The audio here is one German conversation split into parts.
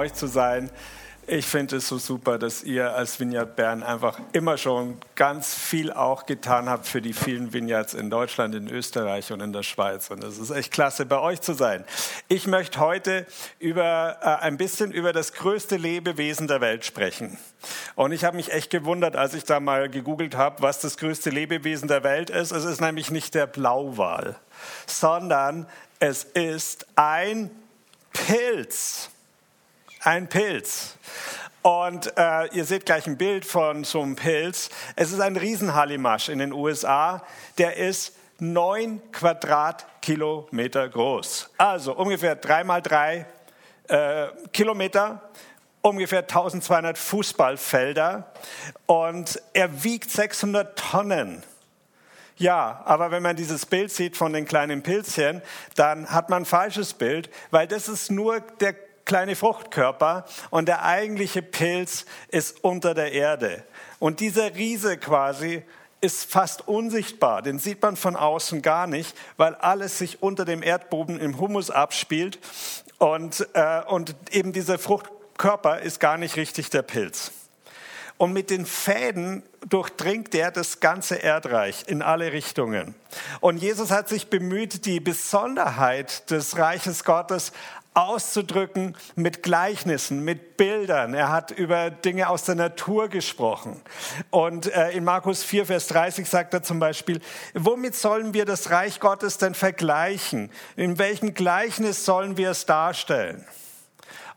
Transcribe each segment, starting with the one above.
Euch zu sein. Ich finde es so super, dass ihr als Vineyard Bern einfach immer schon ganz viel auch getan habt für die vielen Vineyards in Deutschland, in Österreich und in der Schweiz. Und es ist echt klasse, bei euch zu sein. Ich möchte heute über, äh, ein bisschen über das größte Lebewesen der Welt sprechen. Und ich habe mich echt gewundert, als ich da mal gegoogelt habe, was das größte Lebewesen der Welt ist. Es ist nämlich nicht der Blauwal, sondern es ist ein Pilz. Ein Pilz. Und äh, ihr seht gleich ein Bild von so einem Pilz. Es ist ein Riesenhalimasch in den USA. Der ist neun Quadratkilometer groß. Also ungefähr drei mal drei äh, Kilometer, ungefähr 1200 Fußballfelder. Und er wiegt 600 Tonnen. Ja, aber wenn man dieses Bild sieht von den kleinen Pilzchen, dann hat man ein falsches Bild, weil das ist nur der kleine Fruchtkörper und der eigentliche Pilz ist unter der Erde. Und dieser Riese quasi ist fast unsichtbar, den sieht man von außen gar nicht, weil alles sich unter dem Erdboden im Humus abspielt und, äh, und eben dieser Fruchtkörper ist gar nicht richtig der Pilz. Und mit den Fäden durchdringt er das ganze Erdreich in alle Richtungen. Und Jesus hat sich bemüht, die Besonderheit des Reiches Gottes auszudrücken mit Gleichnissen, mit Bildern. Er hat über Dinge aus der Natur gesprochen. Und äh, in Markus 4, Vers 30 sagt er zum Beispiel, womit sollen wir das Reich Gottes denn vergleichen? In welchem Gleichnis sollen wir es darstellen?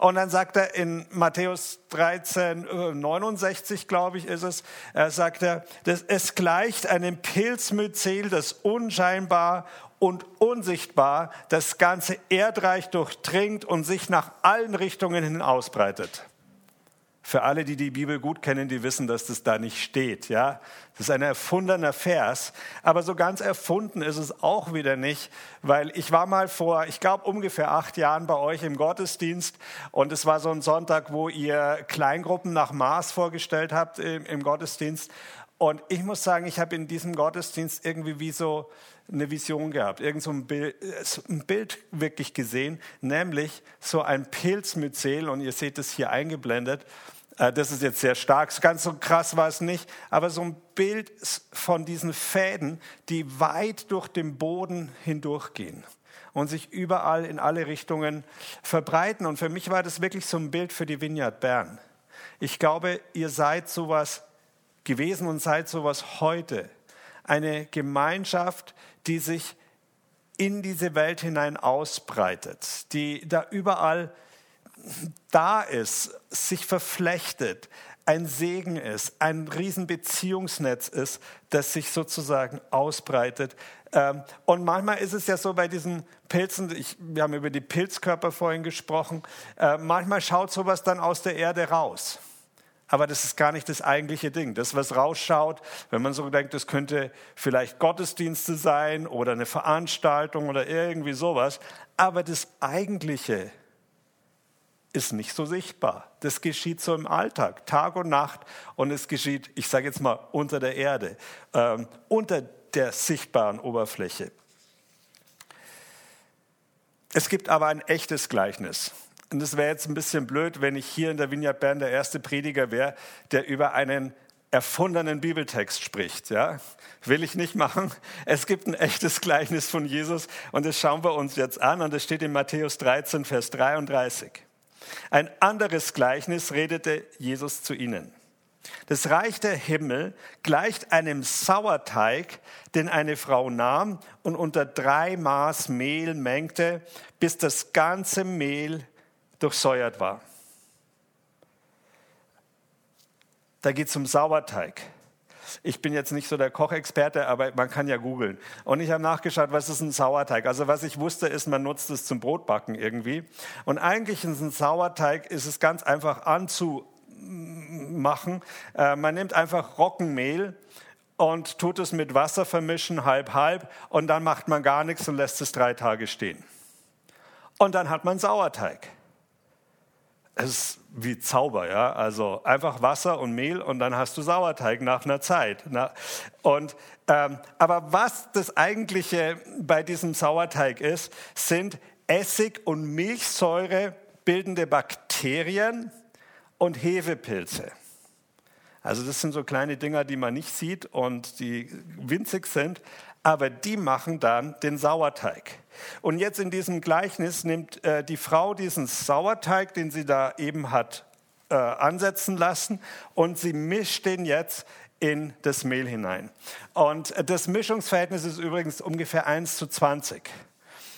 Und dann sagt er in Matthäus 13, 69, glaube ich, ist es, er sagt er, es gleicht einem Pilzmyzel, das unscheinbar und unsichtbar das ganze Erdreich durchdringt und sich nach allen Richtungen hin ausbreitet. Für alle, die die Bibel gut kennen, die wissen, dass das da nicht steht. Ja, das ist ein erfundener Vers, aber so ganz erfunden ist es auch wieder nicht, weil ich war mal vor, ich glaube ungefähr acht Jahren bei euch im Gottesdienst und es war so ein Sonntag, wo ihr Kleingruppen nach Maß vorgestellt habt im, im Gottesdienst und ich muss sagen, ich habe in diesem Gottesdienst irgendwie wie so eine Vision gehabt, irgend so ein Bild, ein Bild wirklich gesehen, nämlich so ein Pilzmyzel und ihr seht es hier eingeblendet. Äh, das ist jetzt sehr stark, ganz so krass war es nicht, aber so ein Bild von diesen Fäden, die weit durch den Boden hindurchgehen und sich überall in alle Richtungen verbreiten. Und für mich war das wirklich so ein Bild für die Vineyard Bern. Ich glaube, ihr seid sowas gewesen und seid sowas heute. Eine Gemeinschaft, die sich in diese Welt hinein ausbreitet, die da überall da ist, sich verflechtet, ein Segen ist, ein Riesenbeziehungsnetz ist, das sich sozusagen ausbreitet. Ähm, und manchmal ist es ja so bei diesen Pilzen, ich, wir haben über die Pilzkörper vorhin gesprochen, äh, manchmal schaut sowas dann aus der Erde raus aber das ist gar nicht das eigentliche Ding. Das, was rausschaut, wenn man so denkt, das könnte vielleicht Gottesdienste sein oder eine Veranstaltung oder irgendwie sowas, aber das eigentliche ist nicht so sichtbar. Das geschieht so im Alltag, Tag und Nacht und es geschieht, ich sage jetzt mal, unter der Erde, ähm, unter der sichtbaren Oberfläche. Es gibt aber ein echtes Gleichnis. Und es wäre jetzt ein bisschen blöd, wenn ich hier in der Vineyard Bern der erste Prediger wäre, der über einen erfundenen Bibeltext spricht. Ja? Will ich nicht machen. Es gibt ein echtes Gleichnis von Jesus und das schauen wir uns jetzt an und es steht in Matthäus 13, Vers 33. Ein anderes Gleichnis redete Jesus zu ihnen. Das Reich der Himmel gleicht einem Sauerteig, den eine Frau nahm und unter drei Maß Mehl mengte, bis das ganze Mehl durchsäuert war. Da geht es um Sauerteig. Ich bin jetzt nicht so der Kochexperte, aber man kann ja googeln. Und ich habe nachgeschaut, was ist ein Sauerteig? Also was ich wusste, ist, man nutzt es zum Brotbacken irgendwie. Und eigentlich ist ein Sauerteig, ist es ganz einfach anzumachen. Äh, man nimmt einfach Roggenmehl und tut es mit Wasser vermischen, halb, halb. Und dann macht man gar nichts und lässt es drei Tage stehen. Und dann hat man Sauerteig. Es ist wie Zauber, ja. Also einfach Wasser und Mehl und dann hast du Sauerteig nach einer Zeit. Und, ähm, aber was das eigentliche bei diesem Sauerteig ist, sind Essig und Milchsäure bildende Bakterien und Hefepilze. Also das sind so kleine Dinger, die man nicht sieht und die winzig sind, aber die machen dann den Sauerteig. Und jetzt in diesem Gleichnis nimmt äh, die Frau diesen Sauerteig, den sie da eben hat äh, ansetzen lassen, und sie mischt den jetzt in das Mehl hinein. Und das Mischungsverhältnis ist übrigens ungefähr 1 zu 20.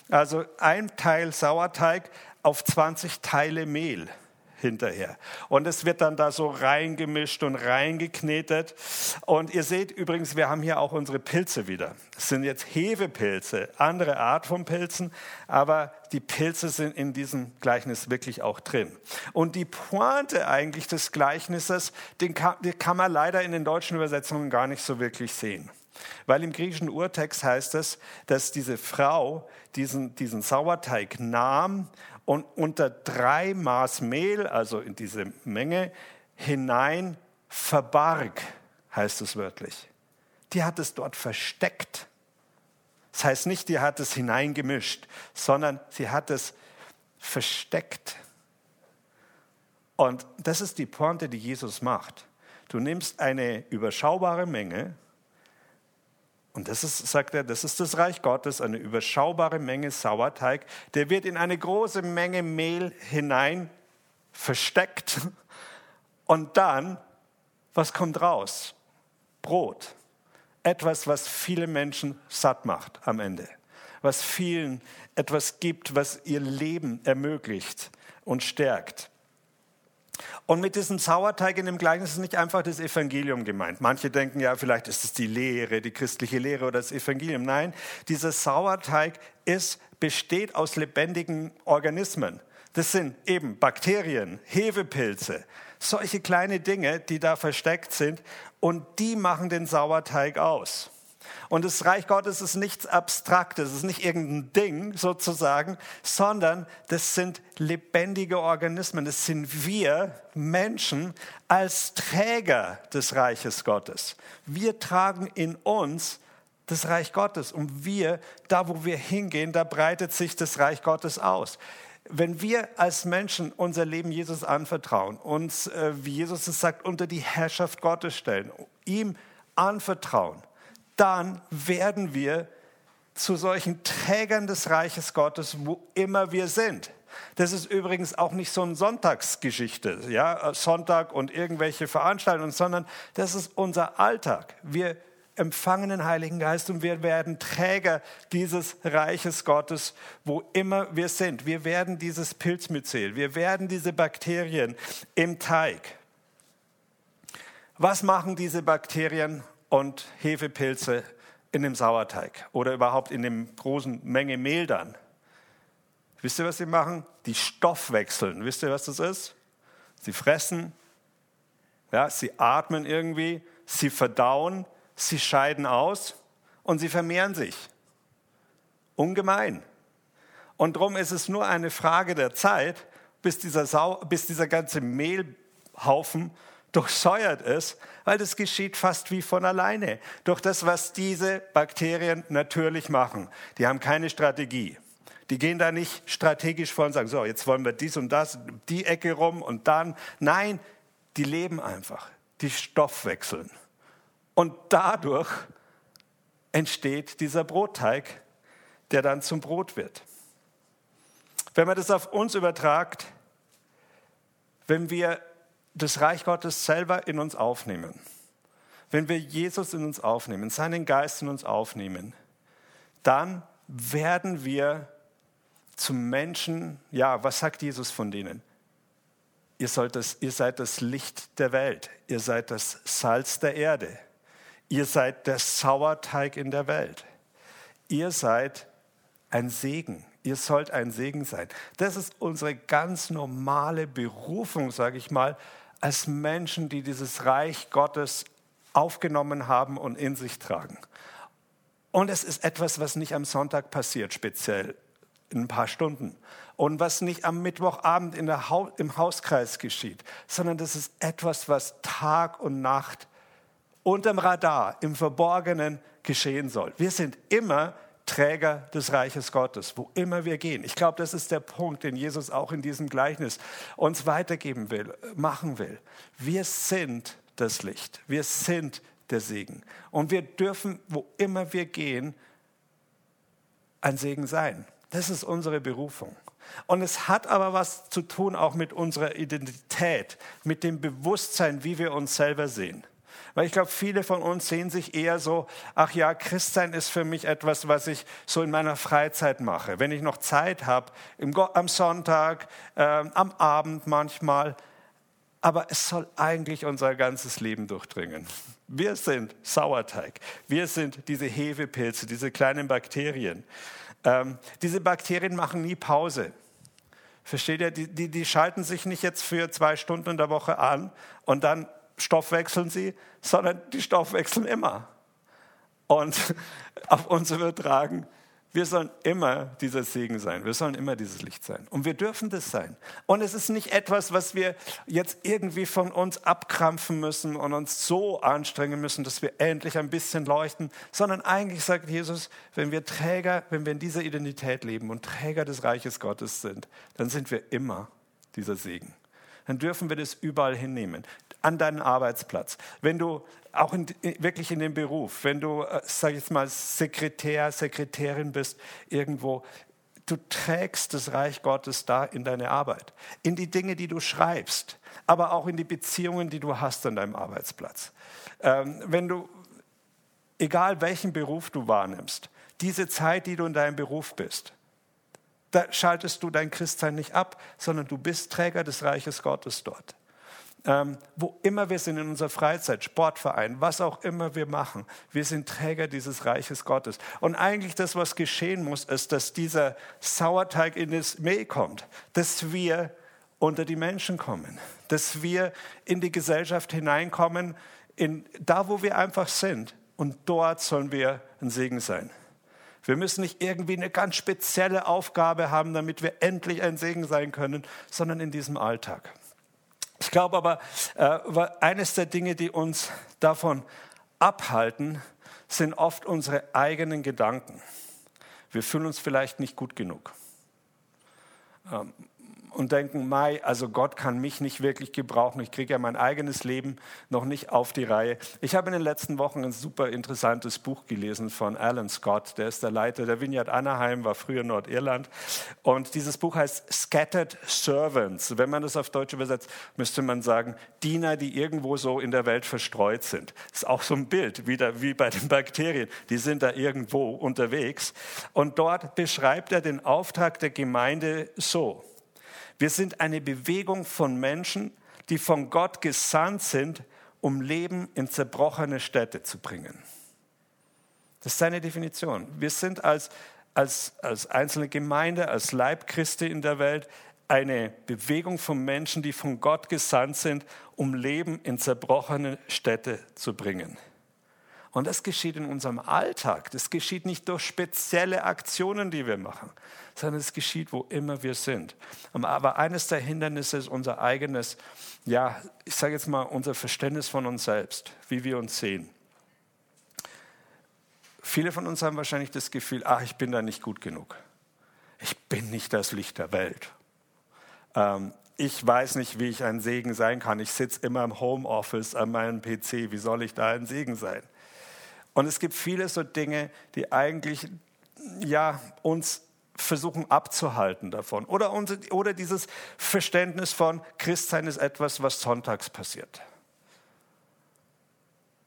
Also ein Teil Sauerteig auf 20 Teile Mehl hinterher. Und es wird dann da so reingemischt und reingeknetet. Und ihr seht übrigens, wir haben hier auch unsere Pilze wieder. Es sind jetzt Hefepilze, andere Art von Pilzen, aber die Pilze sind in diesem Gleichnis wirklich auch drin. Und die Pointe eigentlich des Gleichnisses, den kann, die kann man leider in den deutschen Übersetzungen gar nicht so wirklich sehen. Weil im griechischen Urtext heißt es, dass diese Frau diesen, diesen Sauerteig nahm und unter drei Maß Mehl, also in diese Menge, hinein verbarg, heißt es wörtlich. Die hat es dort versteckt. Das heißt nicht, die hat es hineingemischt, sondern sie hat es versteckt. Und das ist die Pointe, die Jesus macht. Du nimmst eine überschaubare Menge, und das ist, sagt er, das ist das Reich Gottes, eine überschaubare Menge Sauerteig. Der wird in eine große Menge Mehl hinein versteckt. Und dann, was kommt raus? Brot. Etwas, was viele Menschen satt macht am Ende. Was vielen etwas gibt, was ihr Leben ermöglicht und stärkt. Und mit diesem Sauerteig in dem Gleichnis ist nicht einfach das Evangelium gemeint. Manche denken ja, vielleicht ist es die Lehre, die christliche Lehre oder das Evangelium. Nein, dieser Sauerteig ist, besteht aus lebendigen Organismen. Das sind eben Bakterien, Hefepilze, solche kleine Dinge, die da versteckt sind und die machen den Sauerteig aus. Und das Reich Gottes ist nichts Abstraktes, es ist nicht irgendein Ding sozusagen, sondern das sind lebendige Organismen. Das sind wir Menschen als Träger des Reiches Gottes. Wir tragen in uns das Reich Gottes und wir, da wo wir hingehen, da breitet sich das Reich Gottes aus wenn wir als Menschen unser Leben Jesus anvertrauen, uns, äh, wie Jesus es sagt, unter die Herrschaft Gottes stellen, ihm anvertrauen, dann werden wir zu solchen Trägern des Reiches Gottes, wo immer wir sind. Das ist übrigens auch nicht so eine Sonntagsgeschichte, ja, Sonntag und irgendwelche Veranstaltungen, sondern das ist unser Alltag. Wir empfangen den Heiligen Geist und wir werden Träger dieses Reiches Gottes, wo immer wir sind. Wir werden dieses Pilzmyzel, wir werden diese Bakterien im Teig. Was machen diese Bakterien und Hefepilze in dem Sauerteig oder überhaupt in dem großen Menge Mehl dann. Wisst ihr, was sie machen? Die stoffwechseln. Wisst ihr, was das ist? Sie fressen, ja, sie atmen irgendwie, sie verdauen, sie scheiden aus und sie vermehren sich. Ungemein. Und darum ist es nur eine Frage der Zeit, bis dieser, Sau bis dieser ganze Mehlhaufen durchsäuert ist, weil das geschieht fast wie von alleine. Durch das, was diese Bakterien natürlich machen. Die haben keine Strategie. Die gehen da nicht strategisch vor und sagen, so, jetzt wollen wir dies und das, die Ecke rum und dann. Nein, die leben einfach. Die stoffwechseln. Und dadurch entsteht dieser Brotteig, der dann zum Brot wird. Wenn man das auf uns übertragt, wenn wir das Reich Gottes selber in uns aufnehmen, wenn wir Jesus in uns aufnehmen, seinen Geist in uns aufnehmen, dann werden wir zum Menschen, ja, was sagt Jesus von denen? Ihr, sollt das, ihr seid das Licht der Welt, ihr seid das Salz der Erde. Ihr seid der Sauerteig in der Welt. Ihr seid ein Segen. Ihr sollt ein Segen sein. Das ist unsere ganz normale Berufung, sage ich mal, als Menschen, die dieses Reich Gottes aufgenommen haben und in sich tragen. Und es ist etwas, was nicht am Sonntag passiert, speziell in ein paar Stunden. Und was nicht am Mittwochabend ha im Hauskreis geschieht, sondern das ist etwas, was Tag und Nacht unterm Radar, im Verborgenen geschehen soll. Wir sind immer Träger des Reiches Gottes, wo immer wir gehen. Ich glaube, das ist der Punkt, den Jesus auch in diesem Gleichnis uns weitergeben will, machen will. Wir sind das Licht. Wir sind der Segen. Und wir dürfen, wo immer wir gehen, ein Segen sein. Das ist unsere Berufung. Und es hat aber was zu tun auch mit unserer Identität, mit dem Bewusstsein, wie wir uns selber sehen. Weil ich glaube, viele von uns sehen sich eher so, ach ja, Christsein ist für mich etwas, was ich so in meiner Freizeit mache. Wenn ich noch Zeit habe, am Sonntag, äh, am Abend manchmal. Aber es soll eigentlich unser ganzes Leben durchdringen. Wir sind Sauerteig. Wir sind diese Hefepilze, diese kleinen Bakterien. Ähm, diese Bakterien machen nie Pause. Versteht ihr? Die, die, die schalten sich nicht jetzt für zwei Stunden in der Woche an und dann stoffwechseln sie, sondern die stoffwechseln immer. Und auf uns übertragen, wir sollen immer dieser Segen sein. Wir sollen immer dieses Licht sein. Und wir dürfen das sein. Und es ist nicht etwas, was wir jetzt irgendwie von uns abkrampfen müssen und uns so anstrengen müssen, dass wir endlich ein bisschen leuchten, sondern eigentlich sagt Jesus, wenn wir Träger, wenn wir in dieser Identität leben und Träger des Reiches Gottes sind, dann sind wir immer dieser Segen dann dürfen wir das überall hinnehmen. An deinen Arbeitsplatz. Wenn du auch in, wirklich in dem Beruf, wenn du, äh, sag ich jetzt mal, Sekretär, Sekretärin bist irgendwo, du trägst das Reich Gottes da in deine Arbeit, in die Dinge, die du schreibst, aber auch in die Beziehungen, die du hast an deinem Arbeitsplatz. Ähm, wenn du, egal welchen Beruf du wahrnimmst, diese Zeit, die du in deinem Beruf bist, da schaltest du dein Christsein nicht ab, sondern du bist Träger des Reiches Gottes dort. Ähm, wo immer wir sind in unserer Freizeit, Sportverein, was auch immer wir machen, wir sind Träger dieses Reiches Gottes. Und eigentlich das, was geschehen muss, ist, dass dieser Sauerteig in das Mehl kommt, dass wir unter die Menschen kommen, dass wir in die Gesellschaft hineinkommen, in, da wo wir einfach sind. Und dort sollen wir ein Segen sein. Wir müssen nicht irgendwie eine ganz spezielle Aufgabe haben, damit wir endlich ein Segen sein können, sondern in diesem Alltag. Ich glaube aber, äh, eines der Dinge, die uns davon abhalten, sind oft unsere eigenen Gedanken. Wir fühlen uns vielleicht nicht gut genug. Ähm, und denken, Mai, also Gott kann mich nicht wirklich gebrauchen. Ich kriege ja mein eigenes Leben noch nicht auf die Reihe. Ich habe in den letzten Wochen ein super interessantes Buch gelesen von Alan Scott. Der ist der Leiter der Vineyard Anaheim, war früher Nordirland. Und dieses Buch heißt Scattered Servants. Wenn man das auf Deutsch übersetzt, müsste man sagen, Diener, die irgendwo so in der Welt verstreut sind. Das ist auch so ein Bild, wie, da, wie bei den Bakterien. Die sind da irgendwo unterwegs. Und dort beschreibt er den Auftrag der Gemeinde so. Wir sind eine Bewegung von Menschen, die von Gott gesandt sind, um Leben in zerbrochene Städte zu bringen. Das ist seine Definition. Wir sind als, als, als einzelne Gemeinde, als Leib Christi in der Welt eine Bewegung von Menschen, die von Gott gesandt sind, um Leben in zerbrochene Städte zu bringen. Und das geschieht in unserem Alltag. Das geschieht nicht durch spezielle Aktionen, die wir machen, sondern es geschieht, wo immer wir sind. Aber eines der Hindernisse ist unser eigenes, ja, ich sage jetzt mal, unser Verständnis von uns selbst, wie wir uns sehen. Viele von uns haben wahrscheinlich das Gefühl, ach, ich bin da nicht gut genug. Ich bin nicht das Licht der Welt. Ähm, ich weiß nicht, wie ich ein Segen sein kann. Ich sitze immer im Homeoffice an meinem PC. Wie soll ich da ein Segen sein? Und es gibt viele so Dinge, die eigentlich ja, uns versuchen abzuhalten davon. Oder, unser, oder dieses Verständnis von Christsein ist etwas, was sonntags passiert.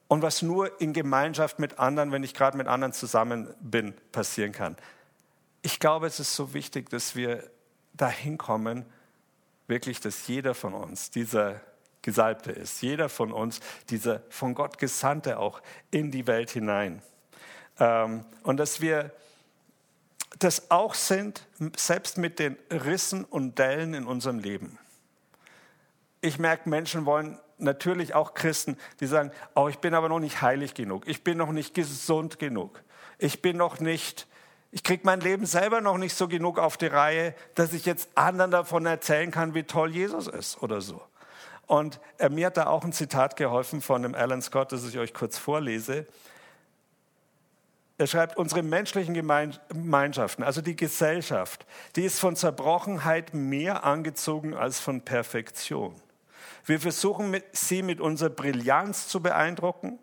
Und was nur in Gemeinschaft mit anderen, wenn ich gerade mit anderen zusammen bin, passieren kann. Ich glaube, es ist so wichtig, dass wir dahin kommen, wirklich, dass jeder von uns dieser Gesalbte ist. Jeder von uns, dieser von Gott Gesandte auch in die Welt hinein. Ähm, und dass wir das auch sind, selbst mit den Rissen und Dellen in unserem Leben. Ich merke, Menschen wollen natürlich auch Christen, die sagen, oh, ich bin aber noch nicht heilig genug, ich bin noch nicht gesund genug, ich bin noch nicht, ich kriege mein Leben selber noch nicht so genug auf die Reihe, dass ich jetzt anderen davon erzählen kann, wie toll Jesus ist oder so. Und äh, mir hat da auch ein Zitat geholfen von dem Alan Scott, das ich euch kurz vorlese. Er schreibt, unsere menschlichen Gemeinschaften, also die Gesellschaft, die ist von Zerbrochenheit mehr angezogen als von Perfektion. Wir versuchen sie mit unserer Brillanz zu beeindrucken,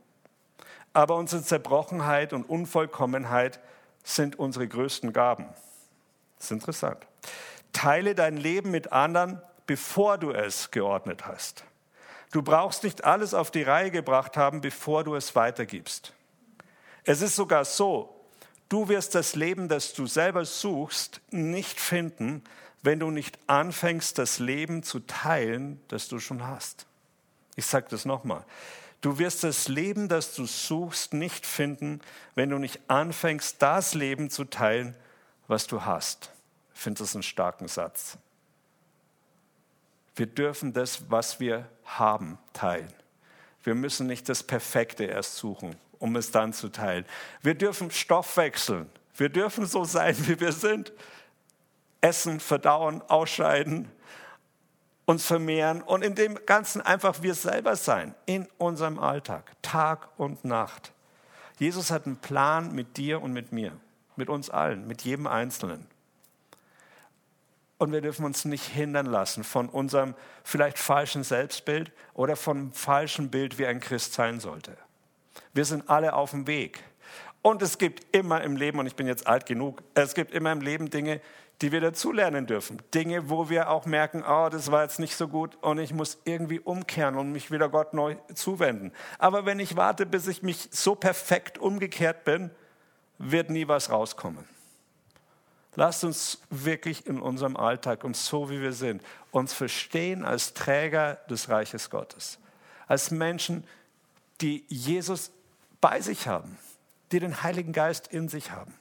aber unsere Zerbrochenheit und Unvollkommenheit sind unsere größten Gaben. Das ist interessant. Teile dein Leben mit anderen, bevor du es geordnet hast. Du brauchst nicht alles auf die Reihe gebracht haben, bevor du es weitergibst. Es ist sogar so, du wirst das Leben, das du selber suchst, nicht finden, wenn du nicht anfängst, das Leben zu teilen, das du schon hast. Ich sage das nochmal. Du wirst das Leben, das du suchst, nicht finden, wenn du nicht anfängst, das Leben zu teilen, was du hast. Ich finde das einen starken Satz. Wir dürfen das, was wir haben, teilen. Wir müssen nicht das Perfekte erst suchen um es dann zu teilen. Wir dürfen Stoff wechseln. Wir dürfen so sein, wie wir sind. Essen, verdauen, ausscheiden, uns vermehren und in dem Ganzen einfach wir selber sein, in unserem Alltag, Tag und Nacht. Jesus hat einen Plan mit dir und mit mir, mit uns allen, mit jedem Einzelnen. Und wir dürfen uns nicht hindern lassen von unserem vielleicht falschen Selbstbild oder vom falschen Bild, wie ein Christ sein sollte. Wir sind alle auf dem Weg. Und es gibt immer im Leben, und ich bin jetzt alt genug, es gibt immer im Leben Dinge, die wir dazulernen dürfen. Dinge, wo wir auch merken, oh, das war jetzt nicht so gut und ich muss irgendwie umkehren und mich wieder Gott neu zuwenden. Aber wenn ich warte, bis ich mich so perfekt umgekehrt bin, wird nie was rauskommen. Lasst uns wirklich in unserem Alltag und so wie wir sind, uns verstehen als Träger des Reiches Gottes. Als Menschen, die Jesus bei sich haben, die den Heiligen Geist in sich haben.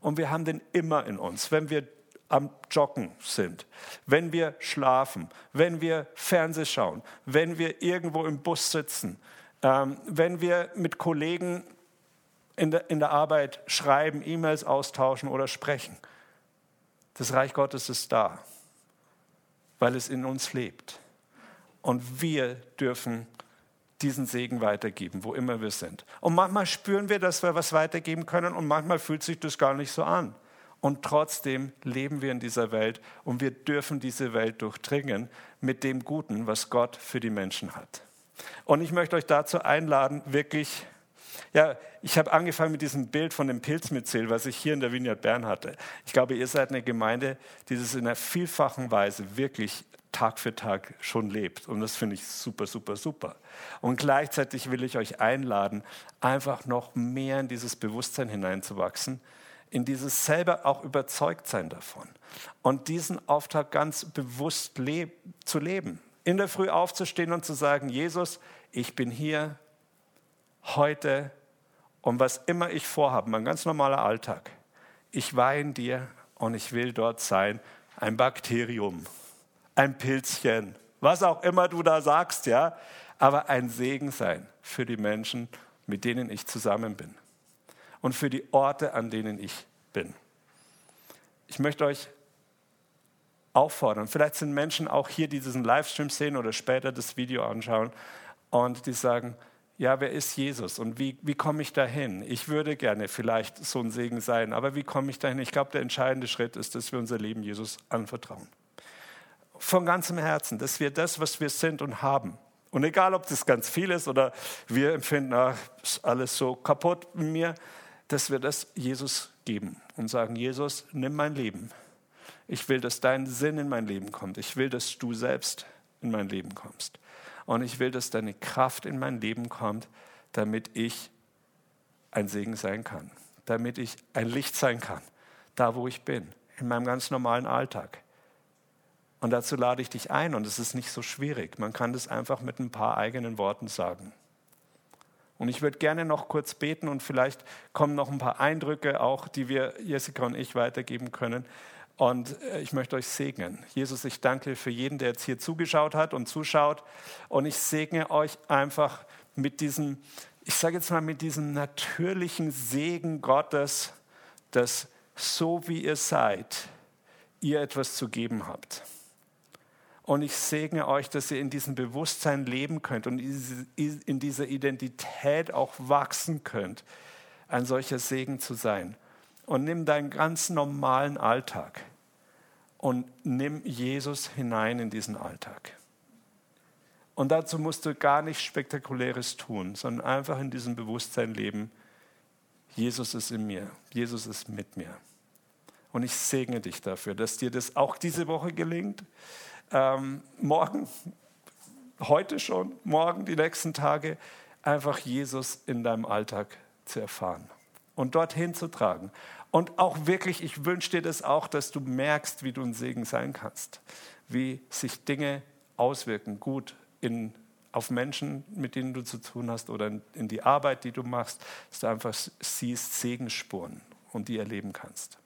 Und wir haben den immer in uns, wenn wir am Joggen sind, wenn wir schlafen, wenn wir Fernseh schauen, wenn wir irgendwo im Bus sitzen, ähm, wenn wir mit Kollegen in der, in der Arbeit schreiben, E-Mails austauschen oder sprechen. Das Reich Gottes ist da, weil es in uns lebt. Und wir dürfen diesen Segen weitergeben, wo immer wir sind. Und manchmal spüren wir, dass wir was weitergeben können und manchmal fühlt sich das gar nicht so an. Und trotzdem leben wir in dieser Welt und wir dürfen diese Welt durchdringen mit dem Guten, was Gott für die Menschen hat. Und ich möchte euch dazu einladen, wirklich, ja, ich habe angefangen mit diesem Bild von dem Pilzmyzel, was ich hier in der Vineyard Bern hatte. Ich glaube, ihr seid eine Gemeinde, die das in einer vielfachen Weise wirklich Tag für Tag schon lebt. Und das finde ich super, super, super. Und gleichzeitig will ich euch einladen, einfach noch mehr in dieses Bewusstsein hineinzuwachsen, in dieses selber auch überzeugt sein davon. Und diesen Auftrag ganz bewusst leb zu leben. In der Früh aufzustehen und zu sagen, Jesus, ich bin hier heute und was immer ich vorhabe, mein ganz normaler Alltag, ich in dir und ich will dort sein, ein Bakterium ein Pilzchen, was auch immer du da sagst, ja, aber ein Segen sein für die Menschen, mit denen ich zusammen bin. Und für die Orte, an denen ich bin. Ich möchte euch auffordern, vielleicht sind Menschen auch hier, die diesen Livestream sehen oder später das Video anschauen und die sagen, ja, wer ist Jesus und wie, wie komme ich dahin? Ich würde gerne vielleicht so ein Segen sein, aber wie komme ich dahin? Ich glaube, der entscheidende Schritt ist, dass wir unser Leben Jesus anvertrauen von ganzem Herzen, dass wir das, was wir sind und haben, und egal, ob das ganz viel ist oder wir empfinden, ach, ist alles so kaputt mit mir, dass wir das Jesus geben und sagen, Jesus, nimm mein Leben. Ich will, dass dein Sinn in mein Leben kommt. Ich will, dass du selbst in mein Leben kommst. Und ich will, dass deine Kraft in mein Leben kommt, damit ich ein Segen sein kann, damit ich ein Licht sein kann, da wo ich bin, in meinem ganz normalen Alltag Und dazu lade ich dich ein und es ist nicht so schwierig. Man kann das einfach mit ein paar eigenen Worten sagen. Und ich würde gerne noch kurz beten und vielleicht kommen noch ein paar Eindrücke auch, die wir, Jessica und ich, weitergeben können. Und äh, ich möchte euch segnen. Jesus, ich danke für jeden, der jetzt hier zugeschaut hat und zuschaut. Und ich segne euch einfach mit diesem, ich sage jetzt mal, mit diesem natürlichen Segen Gottes, dass so wie ihr seid, ihr etwas zu geben habt. Und ich segne euch, dass ihr in diesem Bewusstsein leben könnt und in dieser Identität auch wachsen könnt, ein solcher Segen zu sein. Und nimm deinen ganz normalen Alltag und nimm Jesus hinein in diesen Alltag. Und dazu musst du gar nichts Spektakuläres tun, sondern einfach in diesem Bewusstsein leben, Jesus ist in mir, Jesus ist mit mir. Und ich segne dich dafür, dass dir das auch diese Woche gelingt, ähm, morgen, heute schon, morgen, die nächsten Tage, einfach Jesus in deinem Alltag zu erfahren und dorthin zu tragen. Und auch wirklich, ich wünsche dir das auch, dass du merkst, wie du ein Segen sein kannst, wie sich Dinge auswirken, gut in, auf Menschen, mit denen du zu tun hast oder in, in die Arbeit, die du machst, dass du einfach siehst Segensspuren und die erleben kannst.